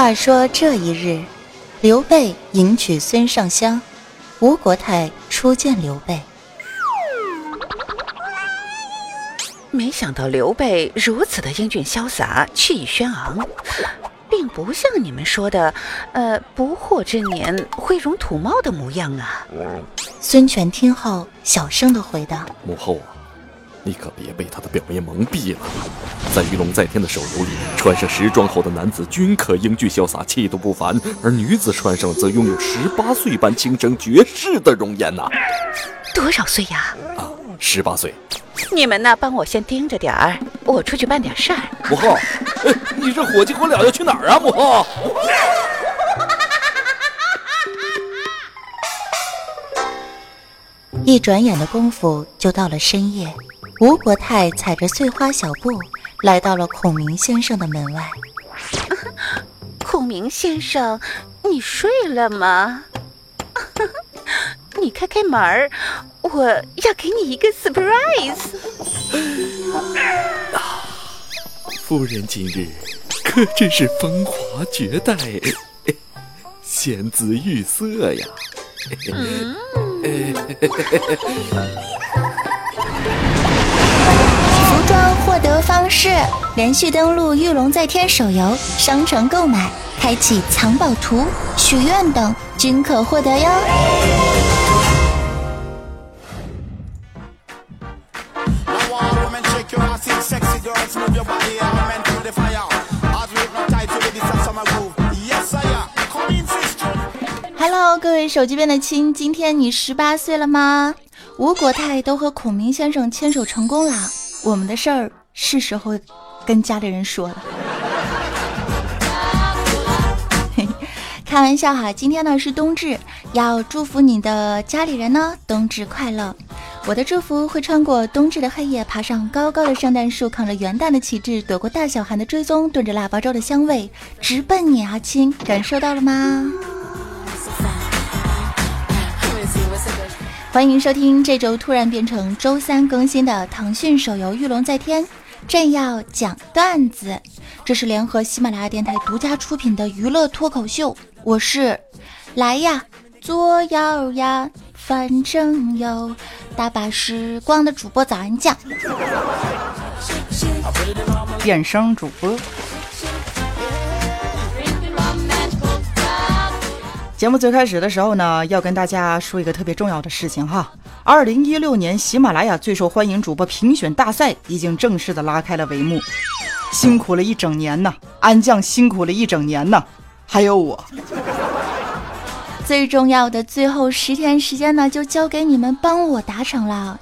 话说这一日，刘备迎娶孙尚香，吴国太初见刘备。没想到刘备如此的英俊潇洒、气宇轩昂，并不像你们说的，呃，不惑之年会容土貌的模样啊。孙权听后，小声的回道：“母后啊，你可别被他的表面蒙蔽了。在《鱼龙在天》的手游里，穿上时装后的男子均可英俊潇洒、气度不凡，而女子穿上则拥有十八岁般倾城绝世的容颜呐。多少岁呀？啊，十八岁。”你们呢？帮我先盯着点儿，我出去办点事儿。母后，你这火急火燎要去哪儿啊？母后。一转眼的功夫就到了深夜，吴国泰踩着碎花小步来到了孔明先生的门外。孔明先生，你睡了吗？你开开门儿，我要给你一个 surprise。啊，夫人今日可真是风华绝代，仙姿玉色呀！服得方式：连续登录《玉龙在天》手游商城购买，开启藏宝图、许愿等，均可获得哟。Hello，各位手机边的亲，今天你十八岁了吗？吴国泰都和孔明先生牵手成功了，我们的事儿是时候跟家里人说了。开玩笑哈，今天呢是冬至，要祝福你的家里人呢冬至快乐。我的祝福会穿过冬至的黑夜，爬上高高的圣诞树，扛着元旦的旗帜，躲过大小寒的追踪，炖着腊八粥的香味，直奔你啊亲！感受到了吗？欢迎收听这周突然变成周三更新的腾讯手游《御龙在天》，朕要讲段子。这是联合喜马拉雅电台独家出品的娱乐脱口秀。我是来呀，作妖呀，反正有大把时光的主播早安酱，变声主播。节目最开始的时候呢，要跟大家说一个特别重要的事情哈。二零一六年喜马拉雅最受欢迎主播评选大赛已经正式的拉开了帷幕。辛苦了一整年呢，安酱辛苦了一整年呢，还有我。最重要的最后十天时间呢，就交给你们帮我达成了。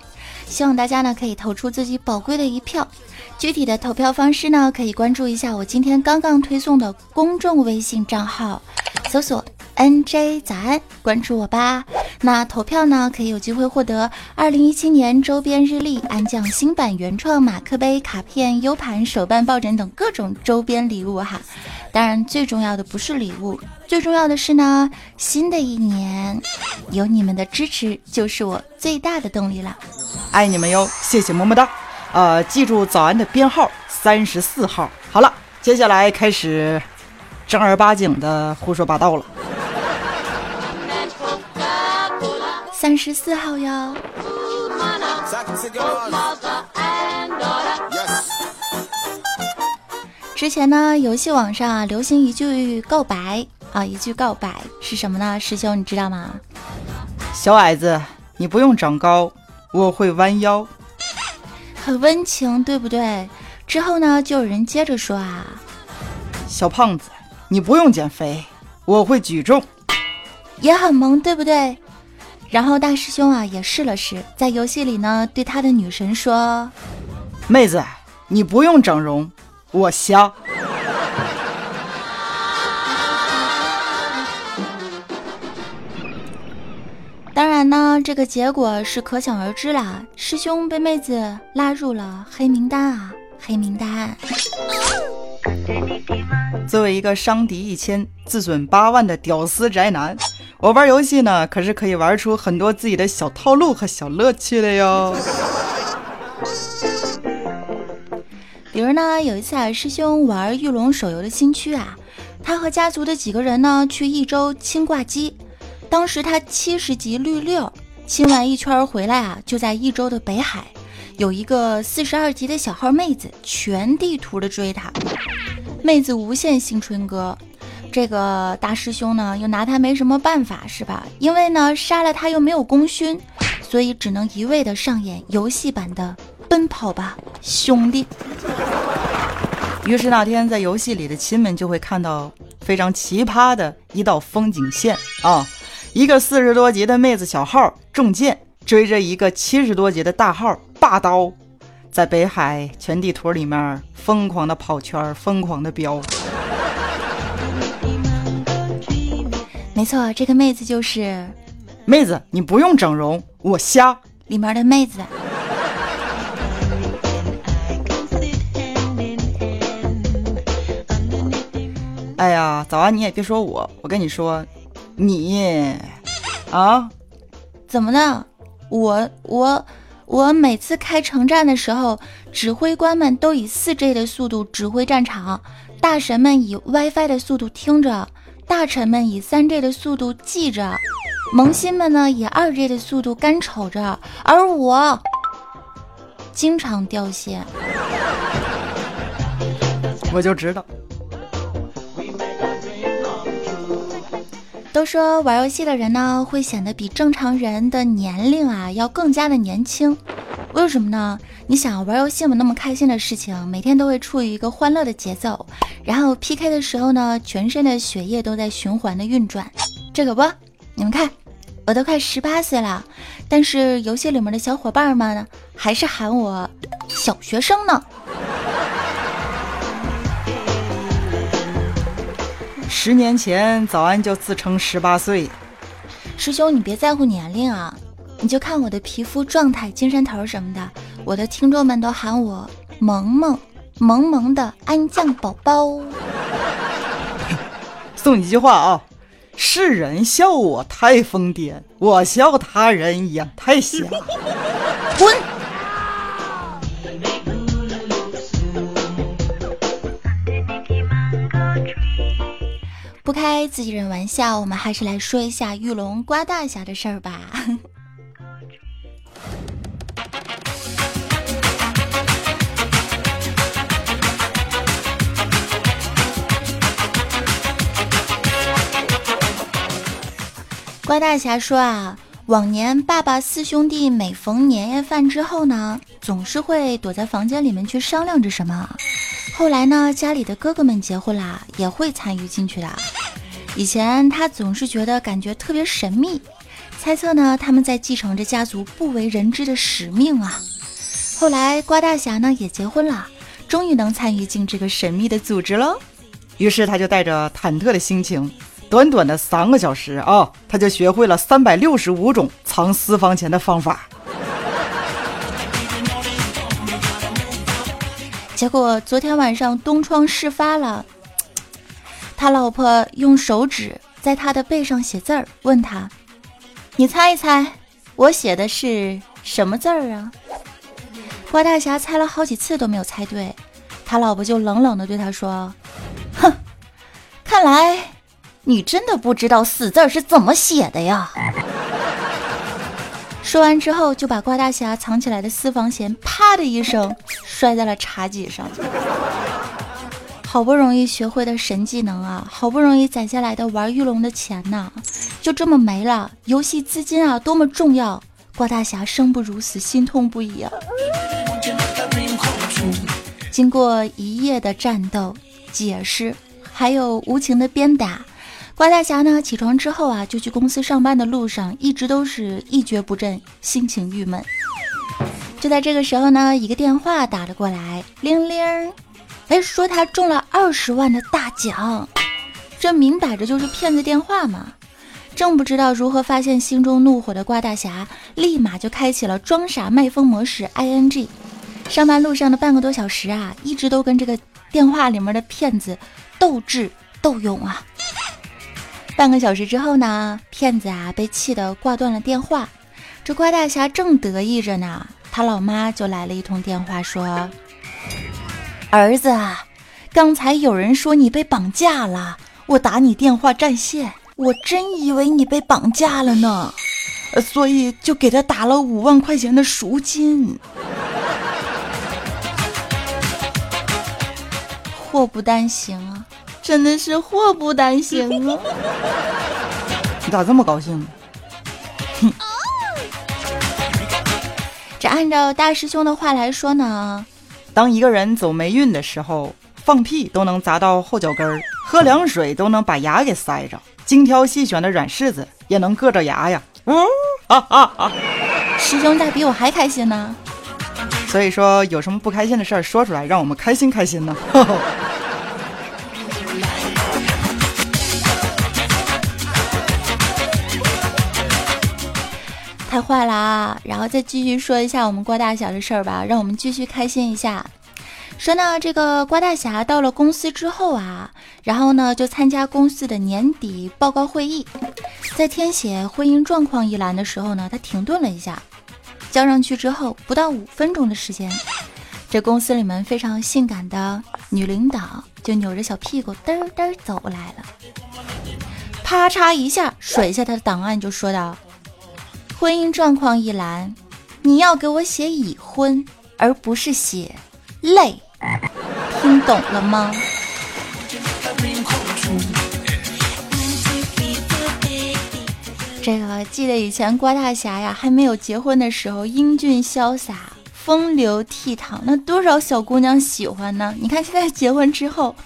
希望大家呢可以投出自己宝贵的一票。具体的投票方式呢，可以关注一下我今天刚刚推送的公众微信账号，搜索。N J 早安，关注我吧。那投票呢，可以有机会获得二零一七年周边日历、安酱新版原创马克杯、卡片、U 盘、手办抱枕等各种周边礼物哈。当然，最重要的不是礼物，最重要的是呢，新的一年有你们的支持就是我最大的动力了。爱你们哟，谢谢么么哒。呃，记住早安的编号三十四号。好了，接下来开始正儿八经的胡说八道了。三十四号哟。之前呢，游戏网上啊流行一句告白啊，一句告白是什么呢？师兄你知道吗？小矮子，你不用长高，我会弯腰。很温情，对不对？之后呢，就有人接着说啊，小胖子，你不用减肥，我会举重。也很萌，对不对？然后大师兄啊也试了试，在游戏里呢对他的女神说：“妹子，你不用整容，我瞎。”当然呢，这个结果是可想而知啦。师兄被妹子拉入了黑名单啊，黑名单。作为一个伤敌一千、自损八万的屌丝宅男。我玩游戏呢，可是可以玩出很多自己的小套路和小乐趣的哟。比如呢，有一次啊，师兄玩御龙手游的新区啊，他和家族的几个人呢去益州清挂机，当时他七十级绿六，清完一圈回来啊，就在益州的北海，有一个四十二级的小号妹子全地图的追他，妹子无限新春歌。这个大师兄呢，又拿他没什么办法，是吧？因为呢，杀了他又没有功勋，所以只能一味的上演游戏版的《奔跑吧，兄弟》。于是那天在游戏里的亲们就会看到非常奇葩的一道风景线啊，一个四十多级的妹子小号中箭，追着一个七十多级的大号霸刀，在北海全地图里面疯狂的跑圈，疯狂的飙。没错，这个妹子就是妹子，你不用整容，我瞎里面的妹子。哎呀，早安，你也别说我，我跟你说，你啊，怎么了？我我我每次开城战的时候，指挥官们都以四 G 的速度指挥战场，大神们以 WiFi 的速度听着。大臣们以三 G 的速度记着，萌新们呢以二 G 的速度干瞅着，而我经常掉线。我就知道，都说玩游戏的人呢会显得比正常人的年龄啊要更加的年轻。为什么呢？你想玩游戏嘛，那么开心的事情，每天都会处于一个欢乐的节奏，然后 PK 的时候呢，全身的血液都在循环的运转。这可不，你们看，我都快十八岁了，但是游戏里面的小伙伴们呢，还是喊我小学生呢。十年前，早安就自称十八岁。师兄，你别在乎年龄啊。你就看我的皮肤状态、精神头什么的，我的听众们都喊我萌萌萌萌的安酱宝宝。送你一句话啊：世人笑我太疯癫，我笑他人眼太瞎。滚！不开自己人玩笑，我们还是来说一下玉龙刮大侠的事儿吧。瓜大侠说啊，往年爸爸四兄弟每逢年夜饭之后呢，总是会躲在房间里面去商量着什么。后来呢，家里的哥哥们结婚啦，也会参与进去的。以前他总是觉得感觉特别神秘，猜测呢他们在继承着家族不为人知的使命啊。后来瓜大侠呢也结婚了，终于能参与进这个神秘的组织喽。于是他就带着忐忑的心情。短短的三个小时啊，他就学会了三百六十五种藏私房钱的方法。结果昨天晚上东窗事发了，他老婆用手指在他的背上写字儿，问他：“你猜一猜，我写的是什么字儿啊？”瓜大侠猜了好几次都没有猜对，他老婆就冷冷的对他说：“哼，看来。”你真的不知道死字是怎么写的呀？说完之后，就把瓜大侠藏起来的私房钱啪的一声摔在了茶几上。好不容易学会的神技能啊，好不容易攒下来的玩玉龙的钱呐，就这么没了。游戏资金啊，多么重要！瓜大侠生不如死，心痛不已啊。经过一夜的战斗、解释，还有无情的鞭打。瓜大侠呢？起床之后啊，就去公司上班的路上，一直都是一蹶不振，心情郁闷。就在这个时候呢，一个电话打了过来，铃铃，哎，说他中了二十万的大奖，这明摆着就是骗子电话嘛。正不知道如何发现心中怒火的瓜大侠，立马就开启了装傻卖疯模式。ing，上班路上的半个多小时啊，一直都跟这个电话里面的骗子斗智斗勇啊。半个小时之后呢，骗子啊被气得挂断了电话。这瓜大侠正得意着呢，他老妈就来了一通电话，说：“儿子，刚才有人说你被绑架了，我打你电话占线，我真以为你被绑架了呢，所以就给他打了五万块钱的赎金。祸不单行啊，真的是祸不单行啊！你咋这么高兴？呢！这按照大师兄的话来说呢，当一个人走霉运的时候，放屁都能砸到后脚跟儿，喝凉水都能把牙给塞着，精挑细选的软柿子也能硌着牙呀！师兄咋比我还开心呢？所以说，有什么不开心的事儿说出来，让我们开心开心呢。坏了啊！然后再继续说一下我们郭大侠的事儿吧，让我们继续开心一下。说呢，这个郭大侠到了公司之后啊，然后呢就参加公司的年底报告会议，在填写婚姻状况一栏的时候呢，他停顿了一下。交上去之后，不到五分钟的时间，这公司里面非常性感的女领导就扭着小屁股嘚嘚走来了，啪嚓一下甩下他的档案，就说道：“婚姻状况一栏，你要给我写已婚，而不是写累，听懂了吗？”这个记得以前郭大侠呀还没有结婚的时候，英俊潇洒、风流倜傥，那多少小姑娘喜欢呢？你看现在结婚之后，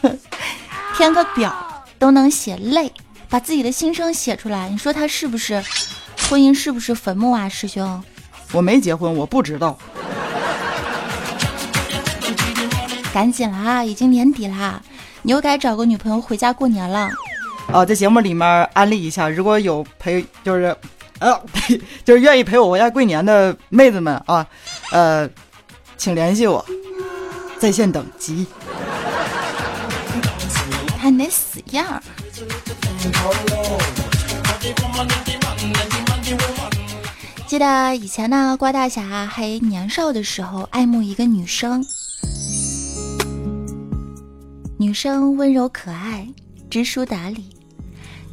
填个表都能写累，把自己的心声写出来，你说他是不是婚姻是不是坟墓啊，师兄？我没结婚，我不知道。赶紧啦，已经年底啦，你又该找个女朋友回家过年了。啊，在节目里面安利一下，如果有陪就是，呃，就是愿意陪我回家过年的妹子们啊，呃，请联系我，在线等急。看那死样！记得以前呢，瓜大侠还年少的时候，爱慕一个女生，女生温柔可爱，知书达理。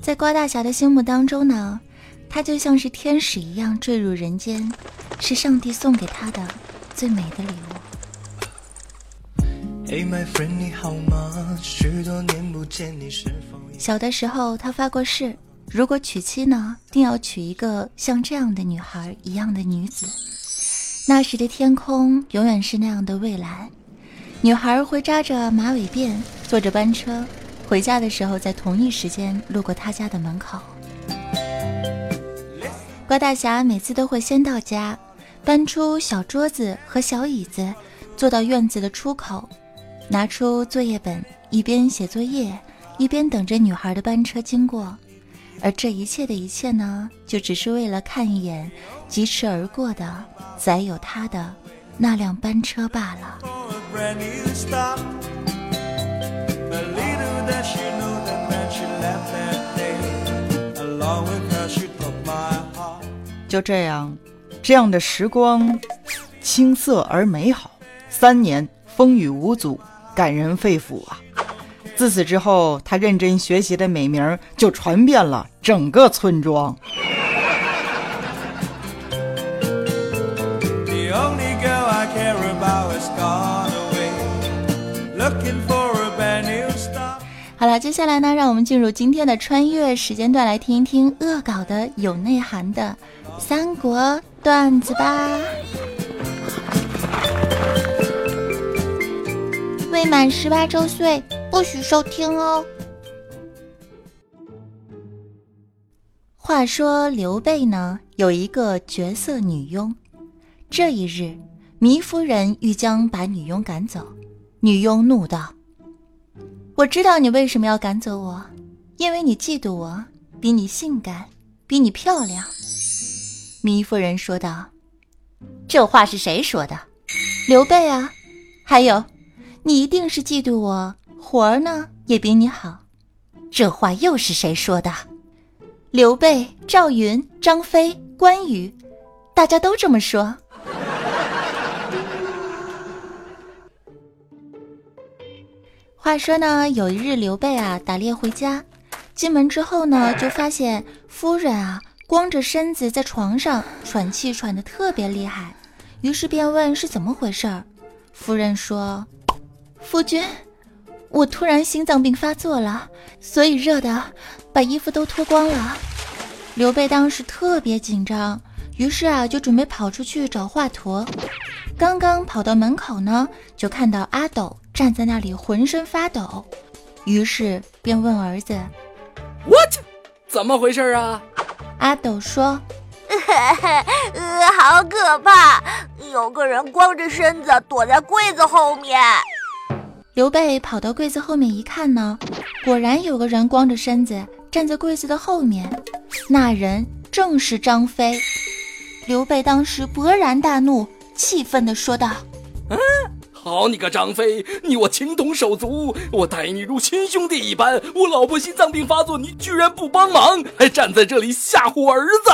在瓜大侠的心目当中呢，她就像是天使一样坠入人间，是上帝送给她的最美的礼物。小的时候，他发过誓，如果娶妻呢，定要娶一个像这样的女孩一样的女子。那时的天空永远是那样的蔚蓝，女孩会扎着马尾辫，坐着班车。回家的时候，在同一时间路过他家的门口。瓜大侠每次都会先到家，搬出小桌子和小椅子，坐到院子的出口，拿出作业本，一边写作业，一边等着女孩的班车经过。而这一切的一切呢，就只是为了看一眼疾驰而过的载有他的那辆班车罢了。就这样，这样的时光，青涩而美好。三年风雨无阻，感人肺腑啊！自此之后，他认真学习的美名就传遍了整个村庄。好了，接下来呢，让我们进入今天的穿越时间段，来听一听恶搞的有内涵的三国段子吧。未满十八周岁不许收听哦。话说刘备呢，有一个绝色女佣。这一日，糜夫人欲将把女佣赶走，女佣怒道。我知道你为什么要赶走我，因为你嫉妒我比你性感，比你漂亮。糜夫人说道：“这话是谁说的？刘备啊！还有，你一定是嫉妒我活儿呢也比你好。这话又是谁说的？刘备、赵云、张飞、关羽，大家都这么说。”话说呢，有一日刘备啊打猎回家，进门之后呢，就发现夫人啊光着身子在床上喘气喘得特别厉害，于是便问是怎么回事儿。夫人说：“夫君，我突然心脏病发作了，所以热的把衣服都脱光了。”刘备当时特别紧张，于是啊就准备跑出去找华佗。刚刚跑到门口呢，就看到阿斗站在那里浑身发抖，于是便问儿子：“What？怎么回事啊？”阿斗说：“ 呃，好可怕，有个人光着身子躲在柜子后面。”刘备跑到柜子后面一看呢，果然有个人光着身子站在柜子的后面。那人正是张飞，刘备当时勃然大怒，气愤地说道：“嗯，好你个张飞，你我情同手足，我待你如亲兄弟一般。我老婆心脏病发作，你居然不帮忙，还站在这里吓唬儿子。”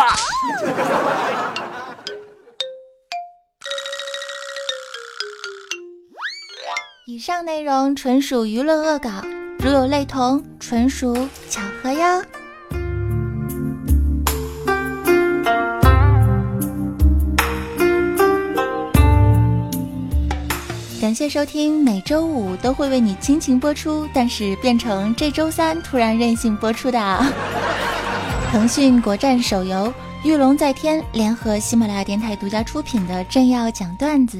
以上内容纯属娱乐恶搞，如有类同，纯属巧合哟。感谢收听，每周五都会为你倾情播出，但是变成这周三突然任性播出的。啊 腾讯国战手游《御龙在天》联合喜马拉雅电台独家出品的《正要讲段子》，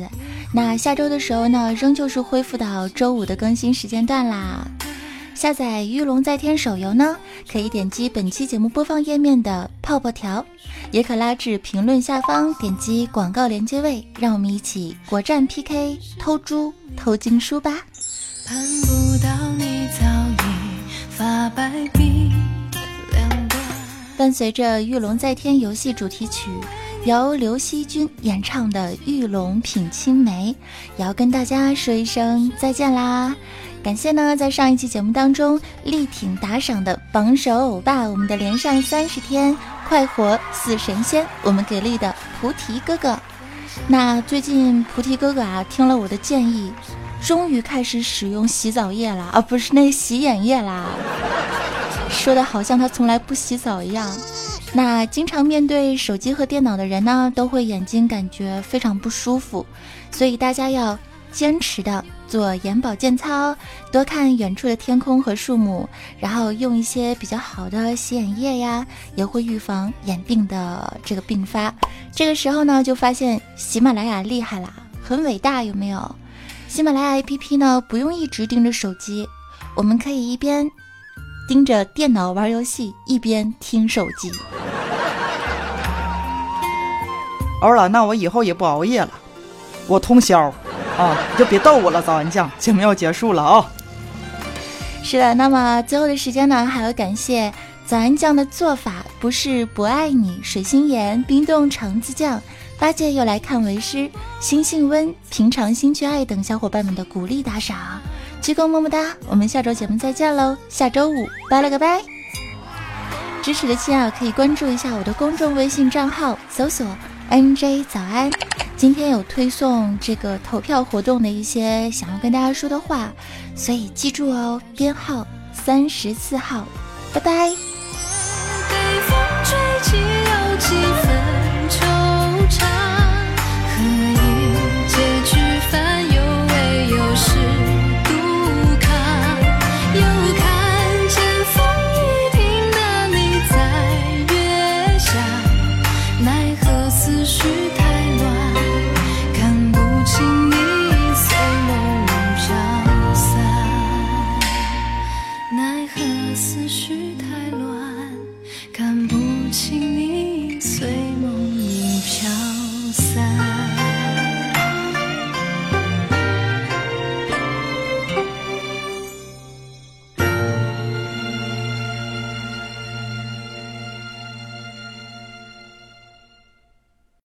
那下周的时候呢，仍旧是恢复到周五的更新时间段啦。下载《御龙在天》手游呢，可以点击本期节目播放页面的泡泡条，也可拉至评论下方点击广告连接位，让我们一起国战 PK 偷猪偷经书吧。伴随着《御龙在天》游戏主题曲，由刘惜君演唱的《玉龙品青梅》，也要跟大家说一声再见啦。感谢呢，在上一期节目当中力挺打赏的榜首欧巴，我们的连上三十天快活似神仙，我们给力的菩提哥哥。那最近菩提哥哥啊，听了我的建议，终于开始使用洗澡液了啊，不是那洗眼液啦。说的好像他从来不洗澡一样。那经常面对手机和电脑的人呢，都会眼睛感觉非常不舒服，所以大家要坚持的。做眼保健操，多看远处的天空和树木，然后用一些比较好的洗眼液呀，也会预防眼病的这个并发。这个时候呢，就发现喜马拉雅厉害啦，很伟大，有没有？喜马拉雅 APP 呢，不用一直盯着手机，我们可以一边盯着电脑玩游戏，一边听手机。欧了，那我以后也不熬夜了，我通宵。啊，你就别逗我了，早安酱，节目要结束了啊！是的，那么最后的时间呢，还要感谢早安酱的做法，不是不爱你，水星盐、冰冻橙子酱，八戒又来看为师，心性温，平常心去爱等小伙伴们的鼓励打赏，鞠躬么么哒！我们下周节目再见喽，下周五拜了个拜！支持的亲啊，可以关注一下我的公众微信账号，搜索 NJ 早安。今天有推送这个投票活动的一些想要跟大家说的话，所以记住哦，编号三十四号，拜拜。思绪太乱，看不